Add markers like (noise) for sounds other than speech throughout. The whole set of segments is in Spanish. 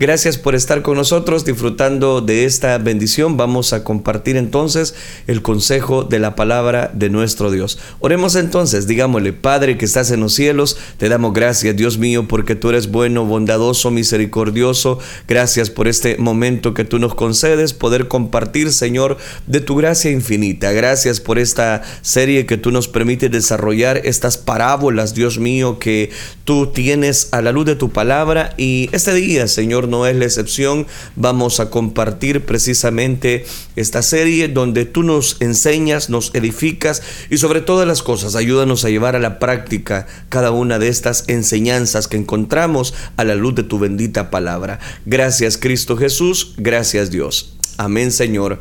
Gracias por estar con nosotros disfrutando de esta bendición. Vamos a compartir entonces el consejo de la palabra de nuestro Dios. Oremos entonces, digámosle, Padre que estás en los cielos, te damos gracias, Dios mío, porque tú eres bueno, bondadoso, misericordioso. Gracias por este momento que tú nos concedes, poder compartir, Señor, de tu gracia infinita. Gracias por esta serie que tú nos permites desarrollar, estas parábolas, Dios mío, que tú tienes a la luz de tu palabra. Y este día, Señor, no es la excepción. Vamos a compartir precisamente esta serie donde tú nos enseñas, nos edificas y sobre todas las cosas, ayúdanos a llevar a la práctica cada una de estas enseñanzas que encontramos a la luz de tu bendita palabra. Gracias Cristo Jesús, gracias Dios. Amén Señor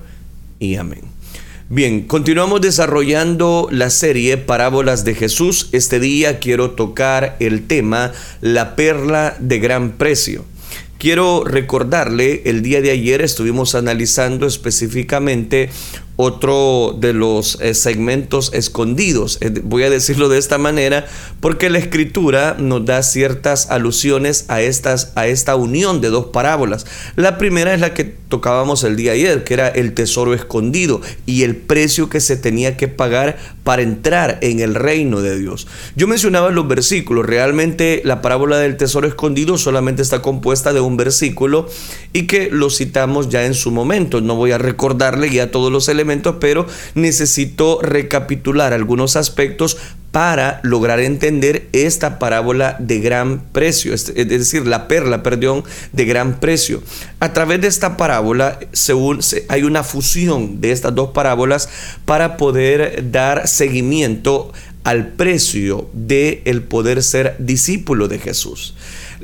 y amén. Bien, continuamos desarrollando la serie Parábolas de Jesús. Este día quiero tocar el tema La perla de gran precio. Quiero recordarle, el día de ayer estuvimos analizando específicamente otro de los eh, segmentos escondidos. Eh, voy a decirlo de esta manera porque la escritura nos da ciertas alusiones a, estas, a esta unión de dos parábolas. La primera es la que tocábamos el día ayer, que era el tesoro escondido y el precio que se tenía que pagar para entrar en el reino de Dios. Yo mencionaba los versículos, realmente la parábola del tesoro escondido solamente está compuesta de un versículo y que lo citamos ya en su momento. No voy a recordarle ya todos los elementos pero necesito recapitular algunos aspectos para lograr entender esta parábola de gran precio, es decir, la perla, perdón, de gran precio. A través de esta parábola según, hay una fusión de estas dos parábolas para poder dar seguimiento al precio de el poder ser discípulo de Jesús.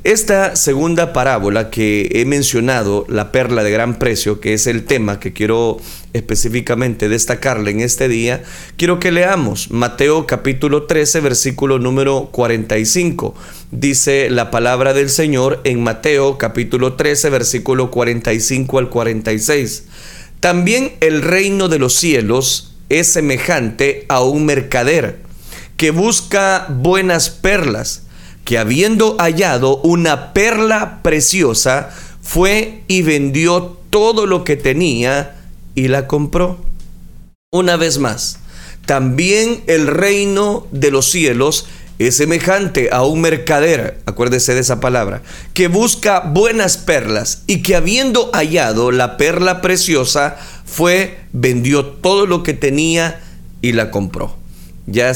Esta segunda parábola que he mencionado, la perla de gran precio, que es el tema que quiero específicamente destacarle en este día, quiero que leamos Mateo capítulo 13, versículo número 45. Dice la palabra del Señor en Mateo capítulo 13, versículo 45 al 46. También el reino de los cielos es semejante a un mercader que busca buenas perlas que habiendo hallado una perla preciosa, fue y vendió todo lo que tenía y la compró. Una vez más, también el reino de los cielos es semejante a un mercader, acuérdese de esa palabra, que busca buenas perlas y que habiendo hallado la perla preciosa, fue, vendió todo lo que tenía y la compró ya,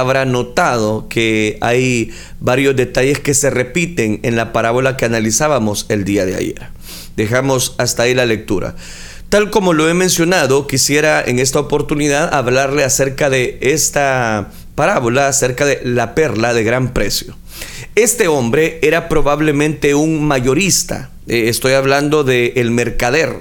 habrá notado que hay varios detalles que se repiten en la parábola que analizábamos el día de ayer. Dejamos hasta ahí la lectura. Tal como lo he mencionado, quisiera en esta oportunidad hablarle acerca de esta parábola, acerca de la perla de gran precio. Este hombre era probablemente un mayorista, eh, estoy hablando de el mercader.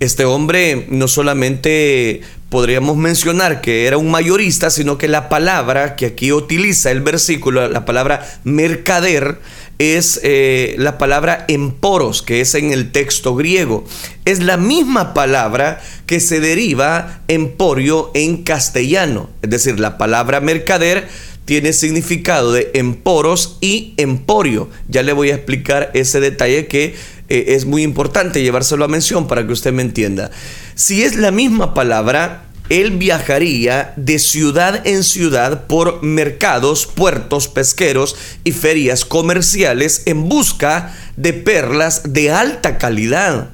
Este hombre no solamente podríamos mencionar que era un mayorista, sino que la palabra que aquí utiliza el versículo, la palabra mercader, es eh, la palabra emporos, que es en el texto griego. Es la misma palabra que se deriva emporio en castellano. Es decir, la palabra mercader tiene significado de emporos y emporio. Ya le voy a explicar ese detalle que eh, es muy importante llevárselo a mención para que usted me entienda. Si es la misma palabra, él viajaría de ciudad en ciudad por mercados, puertos, pesqueros y ferias comerciales en busca de perlas de alta calidad.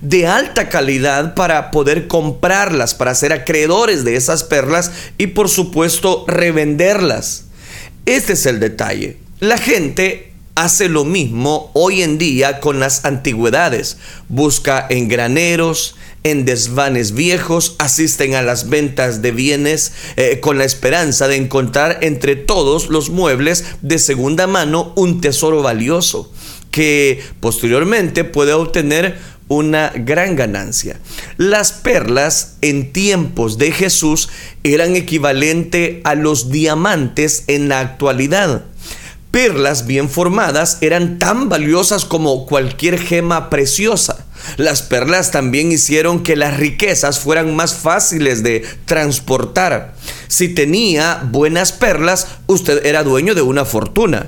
De alta calidad para poder comprarlas, para ser acreedores de esas perlas y por supuesto revenderlas. Este es el detalle. La gente hace lo mismo hoy en día con las antigüedades. Busca en graneros, en desvanes viejos, asisten a las ventas de bienes eh, con la esperanza de encontrar entre todos los muebles de segunda mano un tesoro valioso que posteriormente puede obtener una gran ganancia. Las perlas en tiempos de Jesús eran equivalente a los diamantes en la actualidad perlas bien formadas eran tan valiosas como cualquier gema preciosa. Las perlas también hicieron que las riquezas fueran más fáciles de transportar. Si tenía buenas perlas, usted era dueño de una fortuna.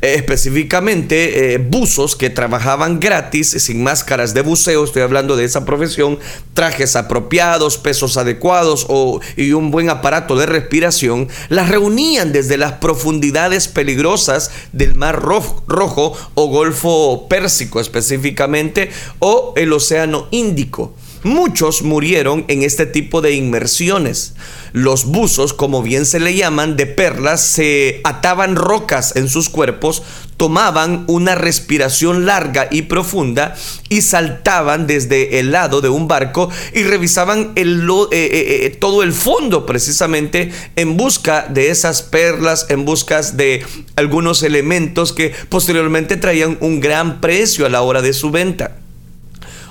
Eh, específicamente eh, buzos que trabajaban gratis sin máscaras de buceo, estoy hablando de esa profesión, trajes apropiados, pesos adecuados o, y un buen aparato de respiración, las reunían desde las profundidades peligrosas del Mar Rojo o Golfo Pérsico específicamente o el Océano Índico. Muchos murieron en este tipo de inmersiones. Los buzos, como bien se le llaman, de perlas, se ataban rocas en sus cuerpos, tomaban una respiración larga y profunda y saltaban desde el lado de un barco y revisaban eh, eh, eh, todo el fondo precisamente en busca de esas perlas, en busca de algunos elementos que posteriormente traían un gran precio a la hora de su venta.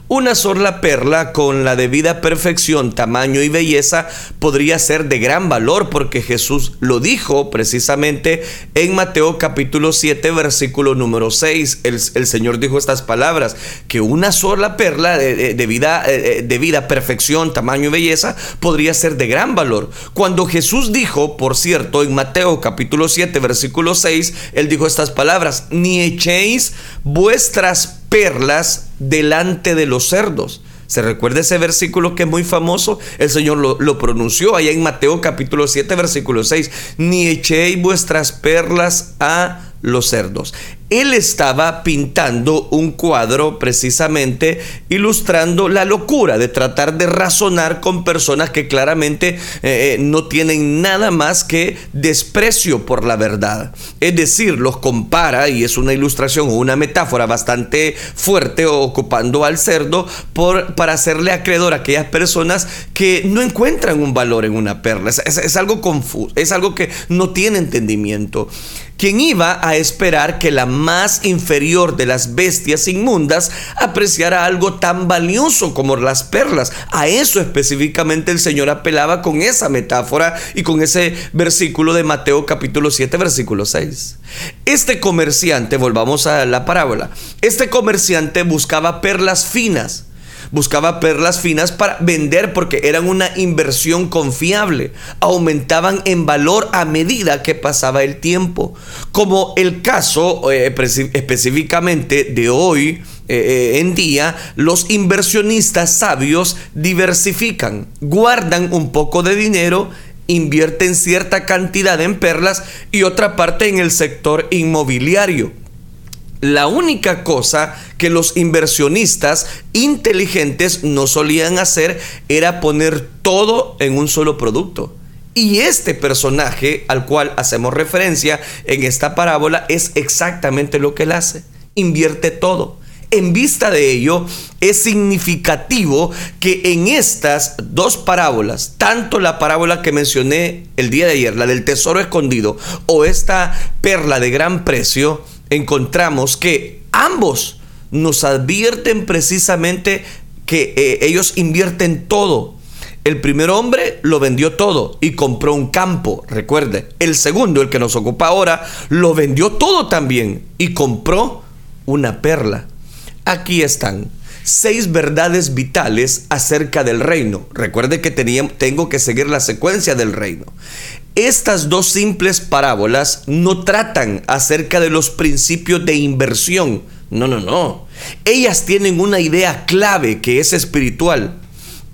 Una sola perla con la debida perfección, tamaño y belleza podría ser de gran valor porque Jesús lo dijo precisamente en Mateo capítulo 7 versículo número 6. El, Señor dijo estas palabras, que una sola perla de, debida, eh, eh, perfección, tamaño y belleza podría ser de gran valor. Cuando Jesús dijo, por cierto, en Mateo capítulo 7 versículo 6, Él dijo estas palabras, ni echéis vuestras perlas delante de los cerdos. ¿Se recuerda ese versículo que es muy famoso? El Señor lo, pronunció allá en Mateo capítulo 7, versículo 6. Ni echéis vuestras perlas a los cerdos. Él estaba pintando un cuadro precisamente ilustrando la locura de tratar de razonar con personas que claramente eh, eh, no tienen nada más que desprecio por la verdad. Es decir, los compara y es una ilustración o una metáfora bastante fuerte ocupando al cerdo por, para hacerle acreedor a aquellas personas que no encuentran un valor en una perla. Es, es algo confuso, es algo que no tiene entendimiento. Quien iba a esperar que la más inferior de las bestias inmundas apreciara algo tan valioso como las perlas. A eso específicamente el Señor apelaba con esa metáfora y con ese versículo de Mateo capítulo 7 versículo 6. Este comerciante, volvamos a la parábola, este comerciante buscaba perlas finas buscaba perlas finas para vender porque eran una inversión confiable. Aumentaban en valor a medida que pasaba el tiempo. Como el caso eh, específicamente de hoy. Eh, eh, en día, los inversionistas sabios diversifican, guardan un poco de dinero invierten cierta cantidad en perlas y otra parte en el sector inmobiliario. La única cosa que los inversionistas inteligentes no solían hacer era poner todo en un solo producto. Y este personaje al cual hacemos referencia en esta parábola es exactamente lo que él hace. Invierte todo. En vista de ello, es significativo que en estas dos parábolas, tanto la parábola que mencioné el día de ayer, la del tesoro escondido, o esta perla de gran precio, encontramos que ambos nos advierten precisamente que eh, ellos invierten todo. El primer hombre lo vendió todo y compró un campo, recuerde. El segundo, el que nos ocupa ahora, lo vendió todo también y compró una perla. Aquí están seis verdades vitales acerca del reino. Recuerde que tengo que seguir la secuencia del reino. Estas dos simples parábolas no tratan acerca de los principios de inversión. No, no, no. Ellas tienen una idea clave que es espiritual.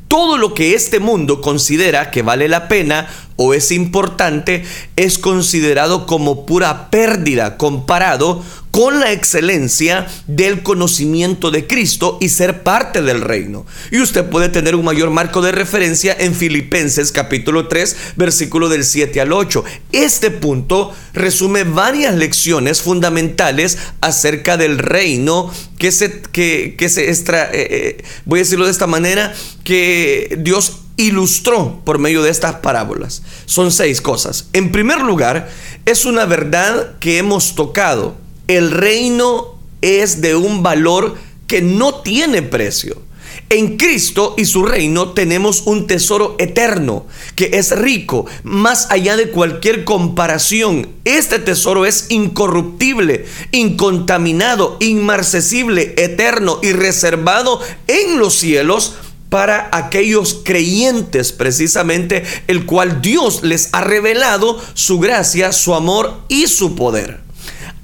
Todo lo que este mundo considera que vale la pena o es importante es considerado como pura pérdida comparado con la excelencia del conocimiento de Cristo y ser parte del reino. Y usted puede tener un mayor marco de referencia en Filipenses capítulo 3, versículo del 7 al 8. Este punto resume varias lecciones fundamentales acerca del reino que se, que, se extra, eh, eh, voy a decirlo de esta manera, que Dios ilustró por medio de estas parábolas. Son seis cosas. En primer lugar, es una verdad que hemos tocado el reino es de un valor que no tiene precio. En Cristo y su reino tenemos un tesoro eterno que es rico, más allá de cualquier comparación. Este tesoro es incorruptible, incontaminado, inmarcesible, eterno y reservado en los cielos para aquellos creyentes precisamente, el cual Dios les ha revelado su gracia, su amor y su poder.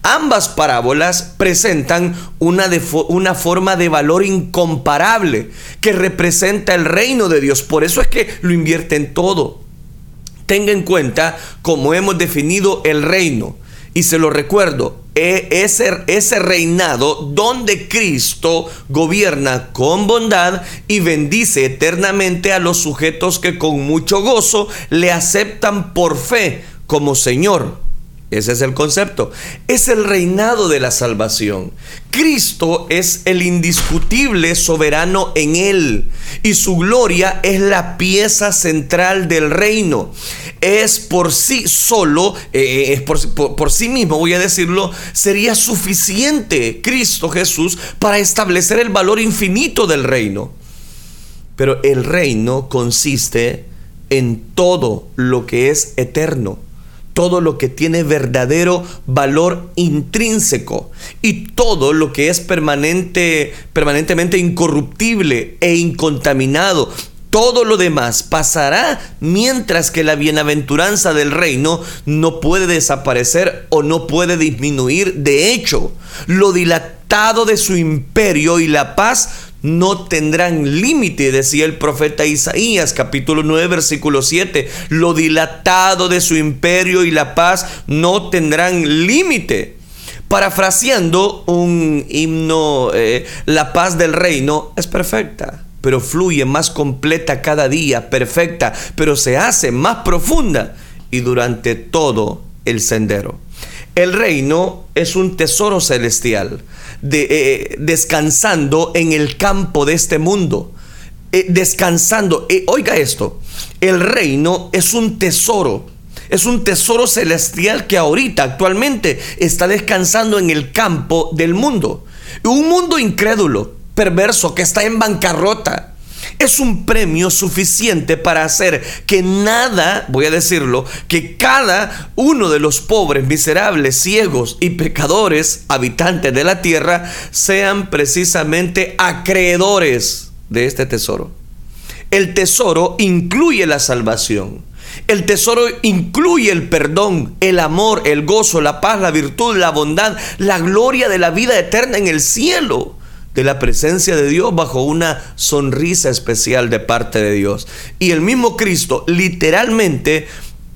Ambas parábolas presentan una, una, forma de valor incomparable que representa el reino de Dios. Por eso es que lo invierte en todo. Tenga en cuenta cómo hemos definido el reino. Y se lo recuerdo, e, ese, ese reinado donde Cristo gobierna con bondad y bendice eternamente a los sujetos que con mucho gozo le aceptan por fe como Señor. Ese es el concepto. Es el reinado de la salvación. Cristo es el indiscutible soberano en él y su gloria es la pieza central del reino. Es por sí solo, eh, es por, por sí mismo, voy a decirlo, sería suficiente Cristo Jesús para establecer el valor infinito del reino. Pero el reino consiste en todo lo que es eterno todo lo que tiene verdadero valor intrínseco y todo lo que es permanente, permanentemente incorruptible e incontaminado. Todo lo demás pasará mientras que la bienaventuranza del reino no puede desaparecer o no puede disminuir. De hecho, lo dilatado de su imperio y la paz no tendrán límite, decía el profeta Isaías, capítulo 9, versículo 7. Lo dilatado de su imperio y la paz no tendrán límite. Parafraseando un himno, eh, la paz del reino es perfecta, pero fluye más completa cada día, perfecta, pero se hace más profunda y durante todo el sendero. El reino es un tesoro celestial, de, eh, descansando en el campo de este mundo. Eh, descansando, eh, oiga esto, el reino es un tesoro, es un tesoro celestial que ahorita, actualmente, está descansando en el campo del mundo. Un mundo incrédulo, perverso, que está en bancarrota, es un premio suficiente para hacer que nada, voy a decirlo, que cada uno de los pobres, miserables, ciegos y pecadores, habitantes de la tierra, sean precisamente acreedores de este tesoro. El tesoro incluye la salvación. El tesoro incluye el perdón, el amor, el gozo, la paz, la virtud, la bondad, la gloria de la vida eterna en el cielo de la presencia de Dios bajo una sonrisa especial de parte de Dios. Y el mismo Cristo, literalmente,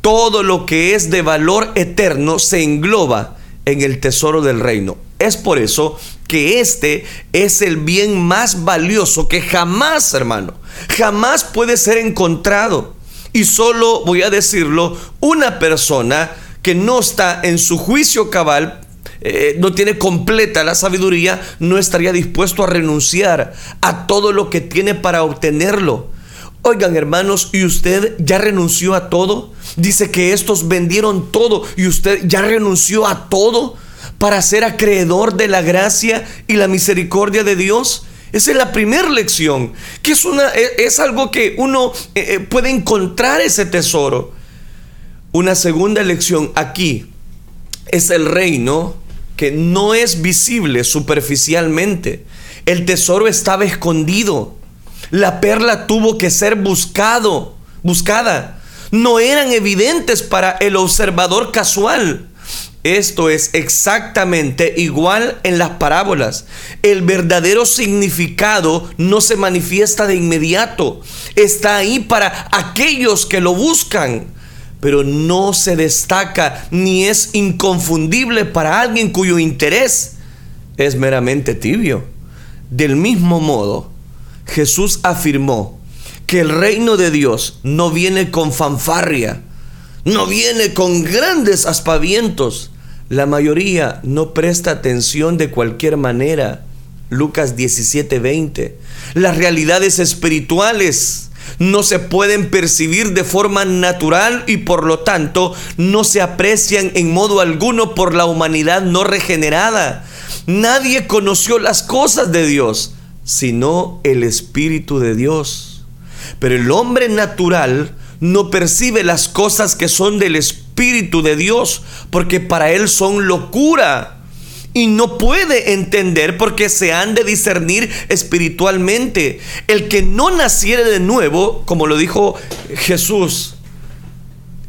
todo lo que es de valor eterno se engloba en el tesoro del reino. Es por eso que este es el bien más valioso que jamás, hermano, jamás puede ser encontrado. Y solo voy a decirlo, una persona que no está en su juicio cabal eh, no tiene completa la sabiduría, no estaría dispuesto a renunciar a todo lo que tiene para obtenerlo. Oigan hermanos, ¿y usted ya renunció a todo? Dice que estos vendieron todo y usted ya renunció a todo para ser acreedor de la gracia y la misericordia de Dios. Esa es la primera lección, que es, una, e, es algo que uno eh, eh, puede encontrar ese tesoro. Una segunda lección aquí es el reino que no es visible superficialmente. El tesoro estaba escondido. La perla tuvo que ser buscado, buscada. No eran evidentes para el observador casual. Esto es exactamente igual en las parábolas. El verdadero significado no se manifiesta de inmediato. Está ahí para aquellos que lo buscan pero no se destaca ni es inconfundible para alguien cuyo interés es meramente tibio. Del mismo modo, Jesús afirmó que el reino de Dios no viene con fanfarria, no viene con grandes aspavientos. La mayoría no presta atención de cualquier manera. Lucas 17:20. Las realidades espirituales no se pueden percibir de forma natural y por lo tanto no se aprecian en modo alguno por la humanidad no regenerada. Nadie conoció las cosas de Dios, sino el Espíritu de Dios. Pero el hombre natural no percibe las cosas que son del Espíritu de Dios, porque para él son locura y no puede entender porque se han de discernir espiritualmente. El que no naciere de nuevo, como lo dijo Jesús,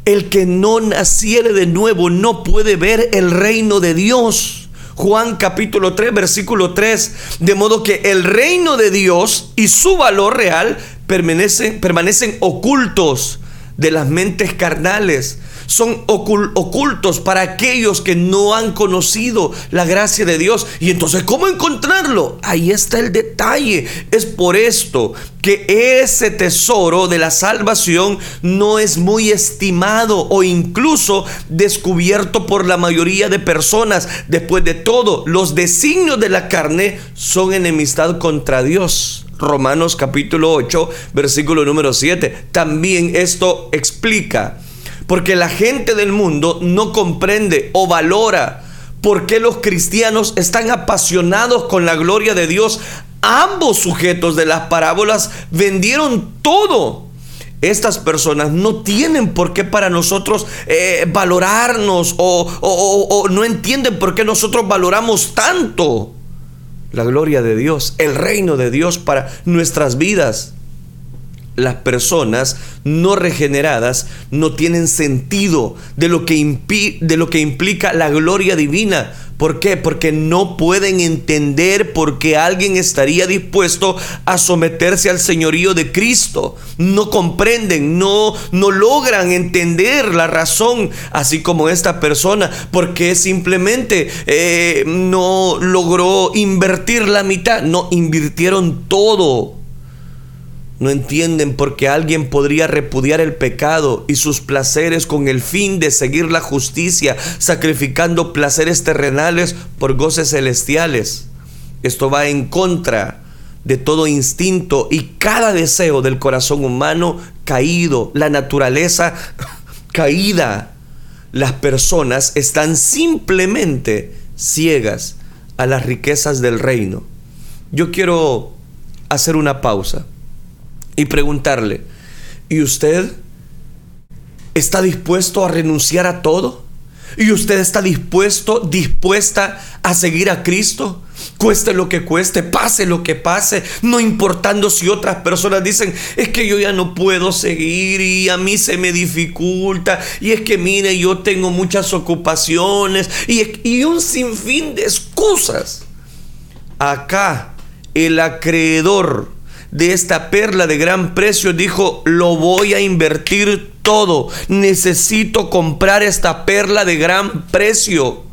el que no naciere de nuevo no puede ver el reino de Dios. Juan capítulo 3, versículo 3. De modo que el reino de Dios y su valor real permanecen, permanecen ocultos de las mentes carnales son ocultos para aquellos que no han conocido la gracia de Dios. Y entonces, ¿cómo encontrarlo? Ahí está el detalle. Es por esto que ese tesoro de la salvación no es muy estimado o incluso descubierto por la mayoría de personas. Después de todo, los designios de la carne son enemistad contra Dios. Romanos capítulo 8, versículo número 7. También esto explica porque la gente del mundo no comprende o valora por qué los cristianos están apasionados con la gloria de Dios. Ambos sujetos de las parábolas vendieron todo. Estas personas no tienen por qué para nosotros eh, valorarnos o, o no entienden por qué nosotros valoramos tanto la gloria de Dios, el reino de Dios para nuestras vidas las personas no regeneradas no tienen sentido de lo, que de lo que implica la gloria divina. ¿Por qué? Porque no pueden entender por qué alguien estaría dispuesto a someterse al señorío de Cristo. No comprenden, no, no logran entender la razón, así como esta persona, porque simplemente eh, no logró invertir la mitad, no invirtieron todo no entienden por qué alguien podría repudiar el pecado y sus placeres con el fin de seguir la justicia, sacrificando placeres terrenales por goces celestiales. Esto va en contra de todo instinto y cada deseo del corazón humano caído, la naturaleza (laughs) caída. Las personas están simplemente ciegas a las riquezas del reino. Yo quiero hacer una pausa y preguntarle, ¿y usted está dispuesto a renunciar a todo? ¿Y usted está dispuesto, dispuesta a seguir a Cristo? Cueste lo que cueste, pase lo que pase, no importando si otras personas dicen, es que yo ya no puedo seguir y a mí se me dificulta, y es que mire, yo tengo muchas ocupaciones y, y un sinfín de excusas. Acá el acreedor de esta perla de gran precio, dijo, lo voy a invertir todo. Necesito comprar esta perla de gran precio.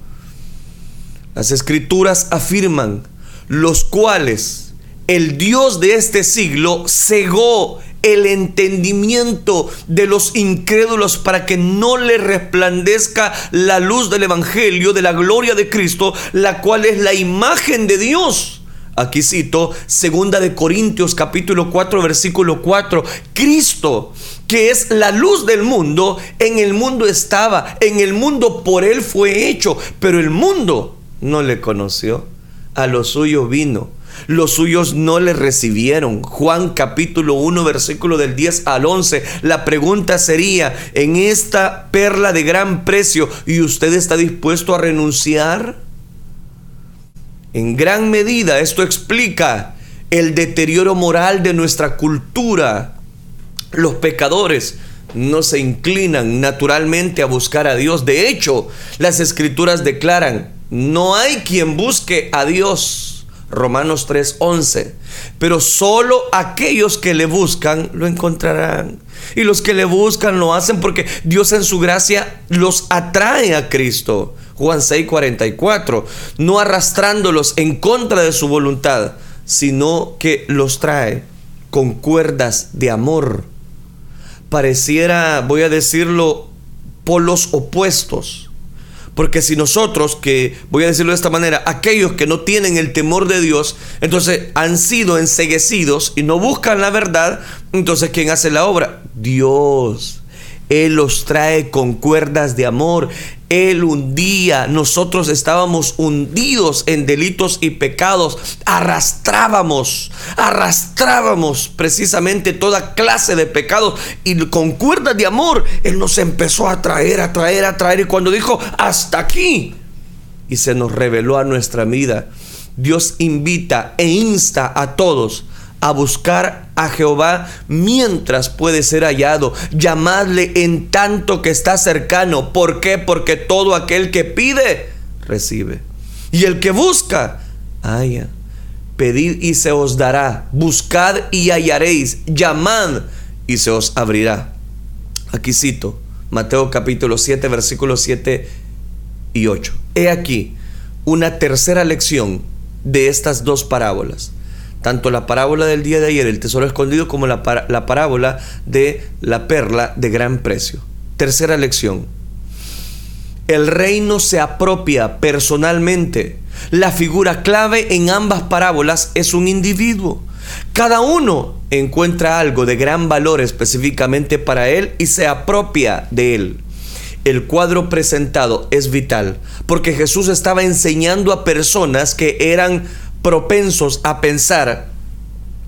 Las escrituras afirman, los cuales el Dios de este siglo cegó el entendimiento de los incrédulos para que no le resplandezca la luz del Evangelio, de la gloria de Cristo, la cual es la imagen de Dios. Aquí cito, segunda de Corintios capítulo 4 versículo 4, Cristo, que es la luz del mundo, en el mundo estaba, en el mundo por él fue hecho, pero el mundo no le conoció, a lo suyo vino. Los suyos no le recibieron. Juan capítulo 1 versículo del 10 al 11. La pregunta sería, en esta perla de gran precio, ¿y usted está dispuesto a renunciar? En gran medida esto explica el deterioro moral de nuestra cultura. Los pecadores no se inclinan naturalmente a buscar a Dios. De hecho, las escrituras declaran, no hay quien busque a Dios. Romanos 3:11. Pero solo aquellos que le buscan lo encontrarán. Y los que le buscan lo hacen porque Dios en su gracia los atrae a Cristo. Juan 6:44, no arrastrándolos en contra de su voluntad, sino que los trae con cuerdas de amor. Pareciera, voy a decirlo, polos opuestos. Porque si nosotros, que voy a decirlo de esta manera, aquellos que no tienen el temor de Dios, entonces han sido enseguecidos y no buscan la verdad, entonces ¿quién hace la obra? Dios. Él los trae con cuerdas de amor. Él un día, nosotros estábamos hundidos en delitos y pecados, arrastrábamos, arrastrábamos precisamente toda clase de pecados. Y con cuerdas de amor, Él nos empezó a traer, a traer, a traer. Y cuando dijo, hasta aquí, y se nos reveló a nuestra vida, Dios invita e insta a todos a buscar a Jehová mientras puede ser hallado. Llamadle en tanto que está cercano. ¿Por qué? Porque todo aquel que pide, recibe. Y el que busca, halla. Pedid y se os dará. Buscad y hallaréis. Llamad y se os abrirá. Aquí cito Mateo capítulo 7, versículos 7 y 8. He aquí una tercera lección de estas dos parábolas. Tanto la parábola del día de ayer, el tesoro escondido, como la, la parábola de la perla de gran precio. Tercera lección. El reino se apropia personalmente. La figura clave en ambas parábolas es un individuo. Cada uno encuentra algo de gran valor específicamente para él y se apropia de él el cuadro presentado es vital, porque Jesús estaba enseñando a personas que eran propensos a pensar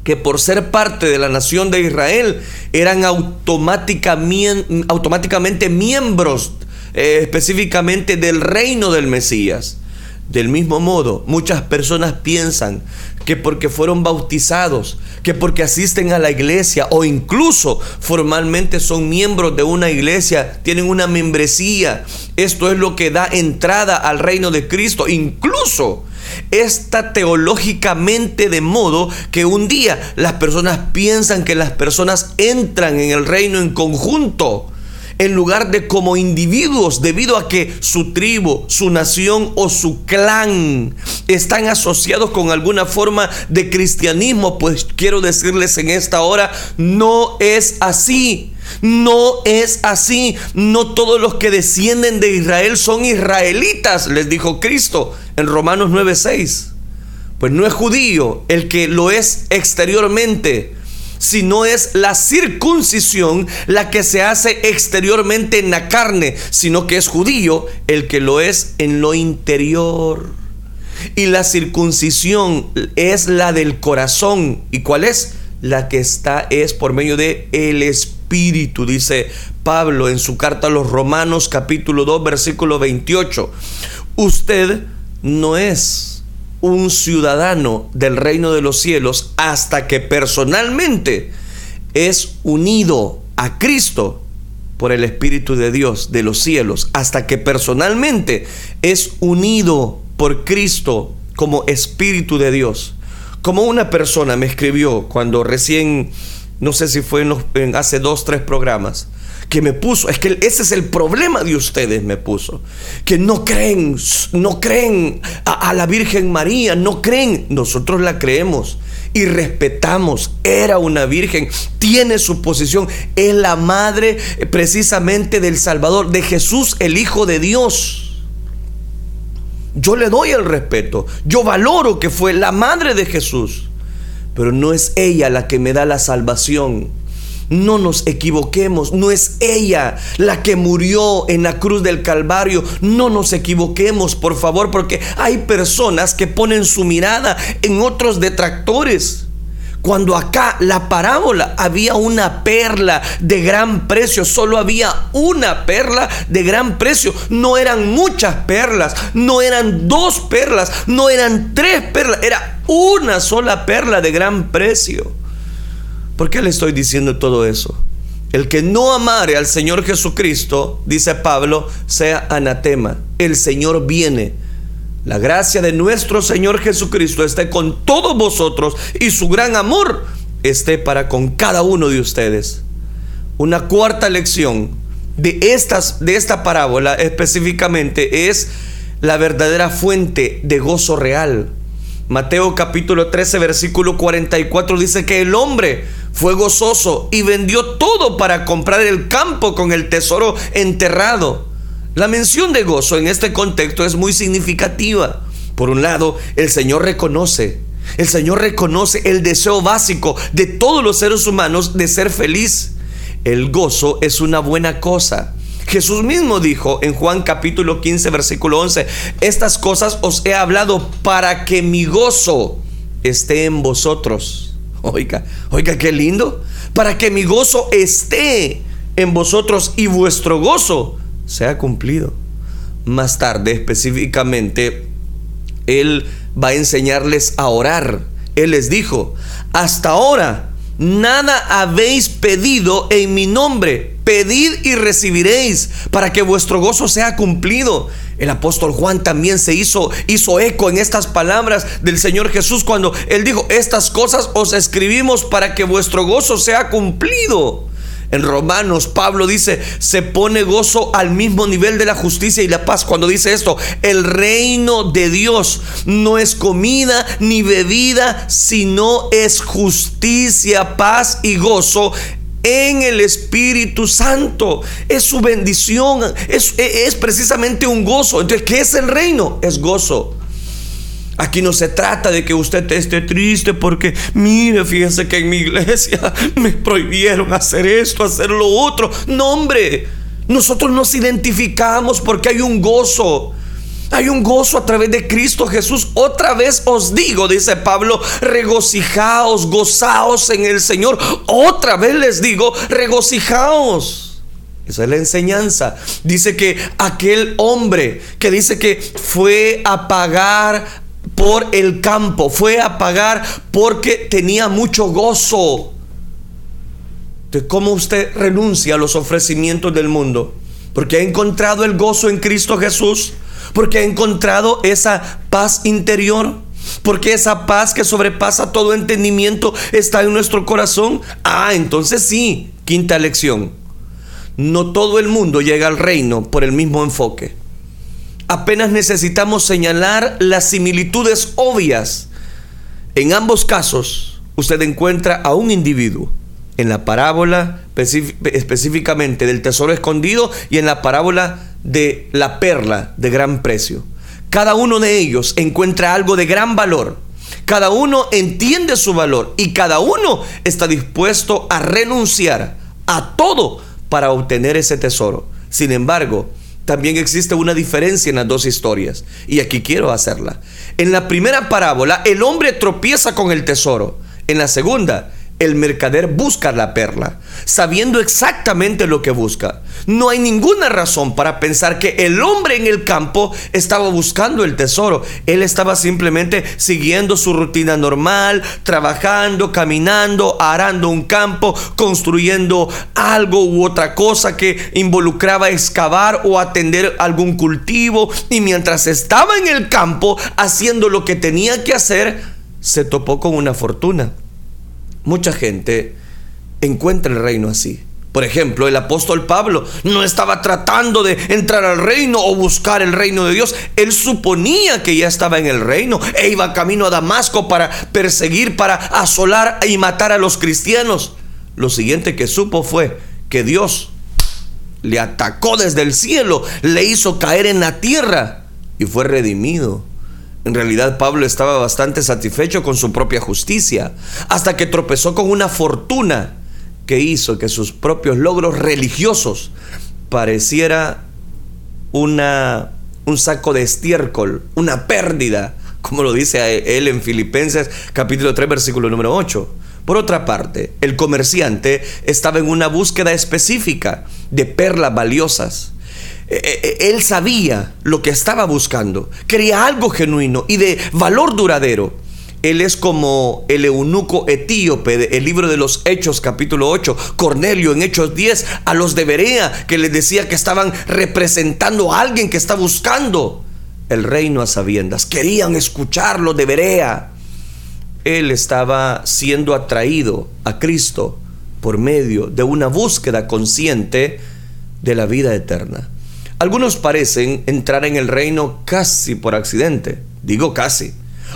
que por ser parte de la nación de Israel eran automáticamente miembros eh, específicamente del reino del Mesías. Del mismo modo, muchas personas piensan que porque fueron bautizados, que porque asisten a la iglesia o incluso formalmente son miembros de una iglesia, tienen una membresía, esto es lo que da entrada al reino de Cristo. Incluso está teológicamente de modo que un día las personas piensan que las personas entran en el reino en conjunto en lugar de como individuos debido a que su tribu, su nación o su clan están asociados con alguna forma de cristianismo, pues quiero decirles en esta hora, no es así. No es así. No todos los que descienden de Israel son israelitas, les dijo Cristo en Romanos 9:6. Pues no es judío el que lo es exteriormente si no es la circuncisión la que se hace exteriormente en la carne, sino que es judío el que lo es en lo interior. Y la circuncisión es la del corazón. ¿Y cuál es? La que está es por medio de el espíritu, dice Pablo en su carta a los Romanos capítulo 2 versículo 28. Usted no es un ciudadano del reino de los cielos hasta que personalmente es unido a Cristo por el Espíritu de Dios de los cielos, hasta que personalmente es unido por Cristo como Espíritu de Dios. Como una persona me escribió cuando recién, no sé si fue en, hace dos, tres programas, que me puso, es que ese es el problema de ustedes, me puso, que no creen, no creen a, la Virgen María, no creen, nosotros la creemos y respetamos, era una virgen, tiene su posición, es la madre eh, precisamente del Salvador, de Jesús, el Hijo de Dios. Yo le doy el respeto, yo valoro que fue la madre de Jesús, pero no es ella la que me da la salvación no nos equivoquemos, no es ella la que murió en la cruz del Calvario. No nos equivoquemos, por favor, porque hay personas que ponen su mirada en otros detractores. Cuando acá la parábola había una perla de gran precio, solo había una perla de gran precio. No eran muchas perlas, no eran dos perlas, no eran tres perlas, era una sola perla de gran precio. ¿Por qué le estoy diciendo todo eso? El que no amare al Señor Jesucristo, dice Pablo, sea anatema. El Señor viene. La gracia de nuestro Señor Jesucristo esté con todos vosotros y su gran amor esté para con cada uno de ustedes. Una cuarta lección de, estas, de esta parábola específicamente es la verdadera fuente de gozo real. Mateo capítulo 13 versículo 44 dice que el hombre fue gozoso y vendió todo para comprar el campo con el tesoro enterrado. La mención de gozo en este contexto es muy significativa. Por un lado, el Señor reconoce, el Señor reconoce el deseo básico de todos los seres humanos de ser feliz. El gozo es una buena cosa. Jesús mismo dijo en Juan capítulo 15 versículo 11, estas cosas os he hablado para que mi gozo esté en vosotros. Oiga, oiga, qué lindo. Para que mi gozo esté en vosotros y vuestro gozo sea cumplido. Más tarde específicamente, Él va a enseñarles a orar Él les dijo, hasta ahora nada habéis pedido en mi nombre. Pedid y recibiréis para que vuestro gozo sea cumplido. El apóstol Juan también se hizo, hizo eco en estas palabras del Señor Jesús cuando él dijo, estas cosas os escribimos para que vuestro gozo sea cumplido. En Romanos, Pablo dice, se pone gozo al mismo nivel de la justicia y la paz. Cuando dice esto, el reino de Dios no es comida ni bebida, sino es justicia, paz y gozo en el Espíritu Santo. Es su bendición, es, es, precisamente un gozo. Entonces, ¿qué es el reino? Es gozo. Aquí no se trata de que usted esté triste porque, mire, fíjese que en mi iglesia (laughs) me prohibieron hacer esto, hacer lo otro. No, hombre, nosotros nos identificamos porque hay un gozo. Hay un gozo a través de Cristo Jesús. Otra vez os digo, dice Pablo, regocijaos, gozaos en el Señor. Otra vez les digo, regocijaos. Esa es la enseñanza. Dice que aquel hombre que dice que fue a pagar por el campo, fue a pagar porque tenía mucho gozo. De cómo usted renuncia a los ofrecimientos del mundo, porque ha encontrado el gozo en Cristo Jesús, porque ha encontrado esa paz interior, porque esa paz que sobrepasa todo entendimiento está en nuestro corazón. Ah, entonces sí, quinta lección. No todo el mundo llega al reino por el mismo enfoque apenas necesitamos señalar las similitudes obvias. En ambos casos, usted encuentra a un individuo. En la parábola específicamente del tesoro escondido y en la parábola de la perla de gran precio. Cada uno de ellos encuentra algo de gran valor. Cada uno entiende su valor y cada uno está dispuesto a renunciar a todo para obtener ese tesoro. Sin embargo, también existe una diferencia en las dos historias. Y aquí quiero hacerla. En la primera parábola, el hombre tropieza con el tesoro. En la segunda, el mercader busca la perla, sabiendo exactamente lo que busca. No hay ninguna razón para pensar que el hombre en el campo estaba buscando el tesoro. Él estaba simplemente siguiendo su rutina normal, trabajando, caminando, arando un campo, construyendo algo u otra cosa que involucraba excavar o atender algún cultivo. Y mientras estaba en el campo haciendo lo que tenía que hacer, se topó con una fortuna mucha gente encuentra el reino así. Por ejemplo, el apóstol Pablo no estaba tratando de entrar al reino o buscar el reino de Dios. Él suponía que ya estaba en el reino e iba camino a Damasco para perseguir, para asolar y matar a los cristianos. Lo siguiente que supo fue que Dios le atacó desde el cielo, le hizo caer en la tierra y fue redimido. En realidad Pablo estaba bastante satisfecho con su propia justicia, hasta que tropezó con una fortuna que hizo que sus propios logros religiosos pareciera una, un saco de estiércol, una pérdida, como lo dice él en Filipenses capítulo 3 versículo número 8. Por otra parte, el comerciante estaba en una búsqueda específica de perlas valiosas él sabía lo que estaba buscando, quería algo genuino y de valor duradero. Él es como el eunuco etíope, el libro de los Hechos capítulo 8, Cornelio en Hechos 10, a los de Berea, que les decía que estaban representando a alguien que está buscando el reino a sabiendas. Querían escucharlo de Berea. Él estaba siendo atraído a Cristo por medio de una búsqueda consciente de la vida eterna. Algunos parecen entrar en el reino casi por accidente, digo casi.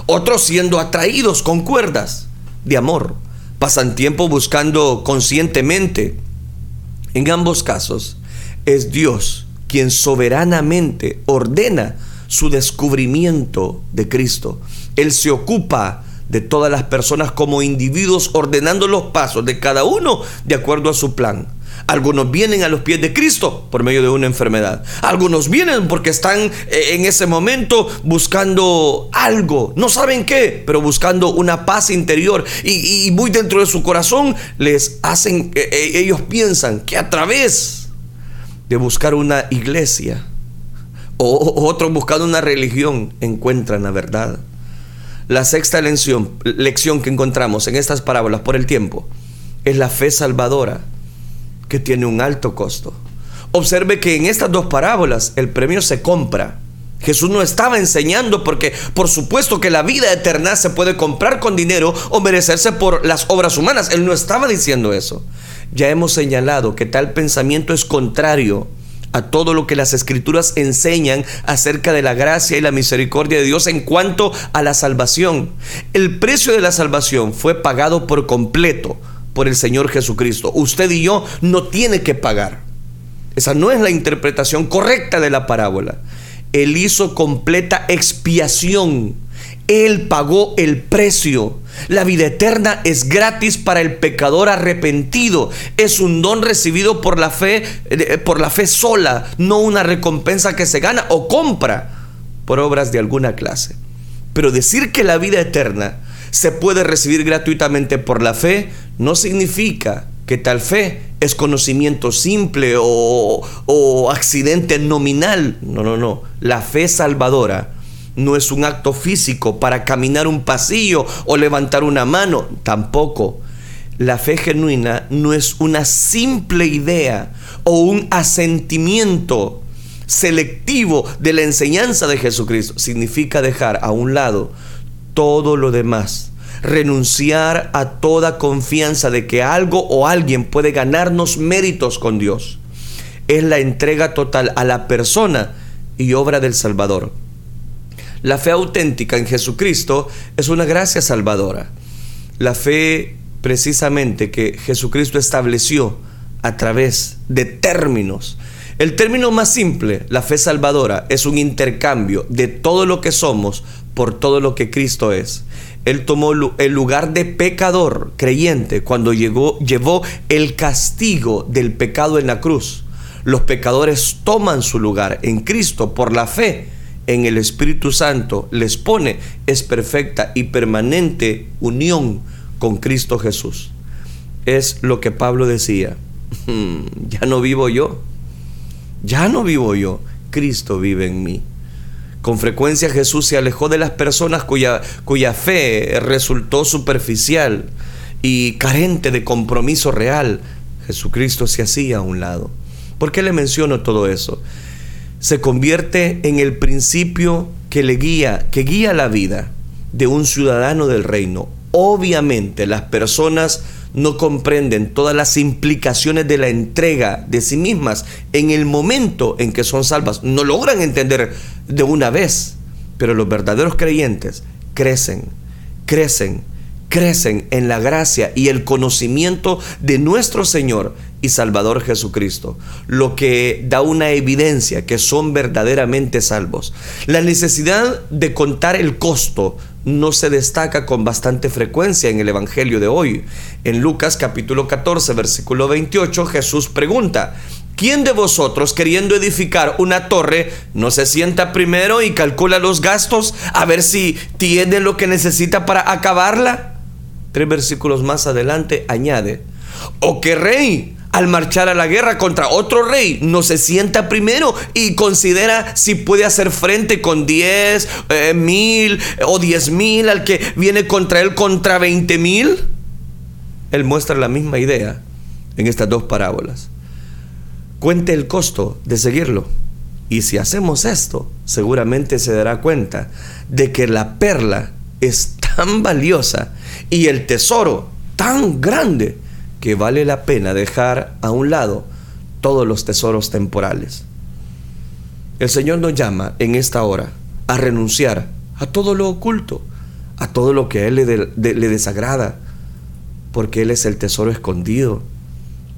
Otros siendo atraídos con cuerdas de amor. Pasan tiempo buscando conscientemente. En ambos casos es Dios quien soberanamente ordena su descubrimiento de Cristo. Él se ocupa de todas las personas como individuos ordenando los pasos de cada uno de acuerdo a su plan. Algunos vienen a los pies de Cristo por medio de una enfermedad. Algunos vienen porque están eh, en ese momento buscando algo. No saben qué, pero buscando una paz interior. Y, muy dentro de su corazón les hacen, eh, eh, ellos piensan que a través de buscar una iglesia o otros buscando una religión encuentran la verdad. La sexta lección, lección que encontramos en estas parábolas por el tiempo es la fe salvadora que tiene un alto costo. Observe que en estas dos parábolas el premio se compra. Jesús no estaba enseñando porque por supuesto que la vida eterna se puede comprar con dinero o merecerse por las obras humanas. Él no estaba diciendo eso. Ya hemos señalado que tal pensamiento es contrario a todo lo que las escrituras enseñan acerca de la gracia y la misericordia de Dios en cuanto a la salvación. El precio de la salvación fue pagado por completo por el Señor Jesucristo. Usted y yo no tiene que pagar. Esa no es la interpretación correcta de la parábola. Él hizo completa expiación. Él pagó el precio. La vida eterna es gratis para el pecador arrepentido. Es un don recibido por la fe, eh, por la fe sola, no una recompensa que se gana o compra por obras de alguna clase. Pero decir que la vida eterna se puede recibir gratuitamente por la fe no significa que tal fe es conocimiento simple o, accidente nominal. No, no, no. La fe salvadora no es un acto físico para caminar un pasillo o levantar una mano. Tampoco. La fe genuina no es una simple idea o un asentimiento selectivo de la enseñanza de Jesucristo. Significa dejar a un lado todo lo demás renunciar a toda confianza de que algo o alguien puede ganarnos méritos con Dios. Es la entrega total a la persona y obra del Salvador. La fe auténtica en Jesucristo es una gracia salvadora. La fe precisamente que Jesucristo estableció a través de términos. El término más simple, la fe salvadora, es un intercambio de todo lo que somos por todo lo que Cristo es. Él tomó el lugar de pecador creyente cuando llegó, llevó el castigo del pecado en la cruz. Los pecadores toman su lugar en Cristo por la fe en el Espíritu Santo. Les pone es perfecta y permanente unión con Cristo Jesús. Es lo que Pablo decía. (laughs) Ya no vivo yo. Ya no vivo yo. Cristo vive en mí. Con frecuencia Jesús se alejó de las personas cuya, cuya fe resultó superficial y carente de compromiso real. Jesucristo se hacía a un lado. ¿Por qué le menciono todo eso? Se convierte en el principio que le guía, que guía la vida de un ciudadano del reino. Obviamente las personas no comprenden todas las implicaciones de la entrega de sí mismas en el momento en que son salvas. No logran entender de una vez, pero los verdaderos creyentes crecen, crecen, crecen en la gracia y el conocimiento de nuestro Señor y Salvador Jesucristo, lo que da una evidencia que son verdaderamente salvos. La necesidad de contar el costo no se destaca con bastante frecuencia en el Evangelio de hoy. En Lucas capítulo 14, versículo 28, Jesús pregunta, ¿quién de vosotros queriendo edificar una torre no se sienta primero y calcula los gastos a ver si tiene lo que necesita para acabarla? Tres versículos más adelante añade, ¿o qué rey? al marchar a la guerra contra otro rey, no se sienta primero y considera si puede hacer frente con 10 eh, mil o 10 mil al que viene contra él contra 20 mil. Él muestra la misma idea en estas dos parábolas. Cuente el costo de seguirlo. Y si hacemos esto, seguramente se dará cuenta de que la perla es tan valiosa y el tesoro tan grande que vale la pena dejar a un lado todos los tesoros temporales. El Señor nos llama en esta hora a renunciar a todo lo oculto, a todo lo que a Él le, le desagrada, porque Él es el tesoro escondido,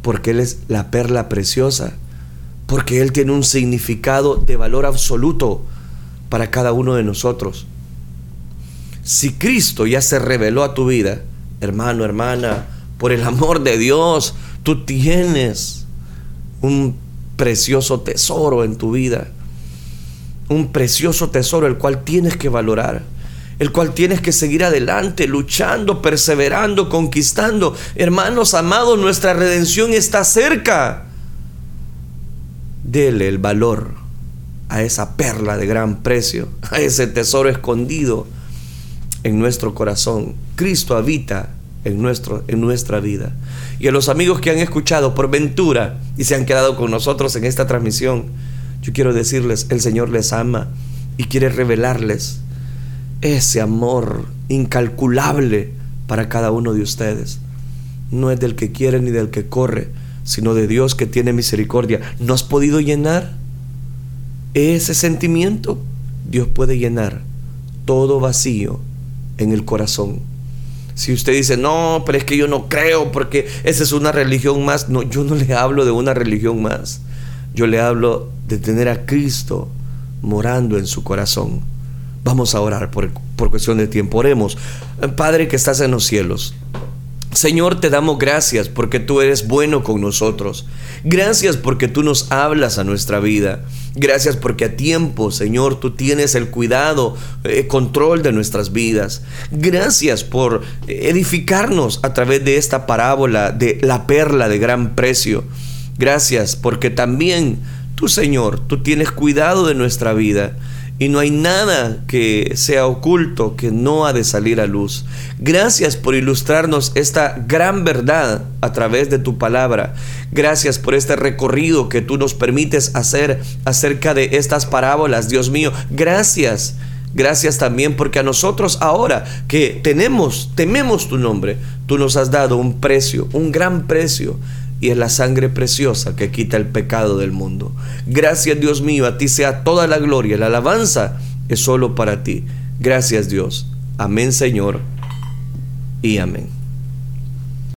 porque Él es la perla preciosa, porque Él tiene un significado de valor absoluto para cada uno de nosotros. Si Cristo ya se reveló a tu vida, hermano, hermana, por el amor de Dios, tú tienes un precioso tesoro en tu vida. Un precioso tesoro el cual tienes que valorar. El cual tienes que seguir adelante, luchando, perseverando, conquistando. Hermanos amados, nuestra redención está cerca. Dele el valor a esa perla de gran precio, a ese tesoro escondido en nuestro corazón. Cristo habita en, nuestro, en nuestra vida. Y a los amigos que han escuchado por ventura y se han quedado con nosotros en esta transmisión, yo quiero decirles, el Señor les ama y quiere revelarles ese amor incalculable para cada uno de ustedes. No es del que quiere ni del que corre, sino de Dios que tiene misericordia. ¿No has podido llenar ese sentimiento? Dios puede llenar todo vacío en el corazón. Si usted dice, no, pero es que yo no creo porque esa es una religión más. No, yo no le hablo de una religión más. Yo le hablo de tener a Cristo morando en su corazón. Vamos a orar por, por cuestión de tiempo. Oremos. Padre que estás en los cielos. Señor, te damos gracias porque tú eres bueno con nosotros. Gracias porque tú nos hablas a nuestra vida. Gracias porque a tiempo, Señor, tú tienes el cuidado, eh, control de nuestras vidas. Gracias por edificarnos a través de esta parábola de la perla de gran precio. Gracias porque también tú, Señor, tú tienes cuidado de nuestra vida y no hay nada que sea oculto que no ha de salir a luz. Gracias por ilustrarnos esta gran verdad a través de tu palabra. Gracias por este recorrido que tú nos permites hacer acerca de estas parábolas, Dios mío. Gracias. Gracias también porque a nosotros ahora que tenemos, tememos tu nombre, tú nos has dado un precio, un gran precio y es la sangre preciosa que quita el pecado del mundo. Gracias Dios mío, a ti sea toda la gloria, la alabanza es solo para ti. Gracias Dios. Amén Señor y amén.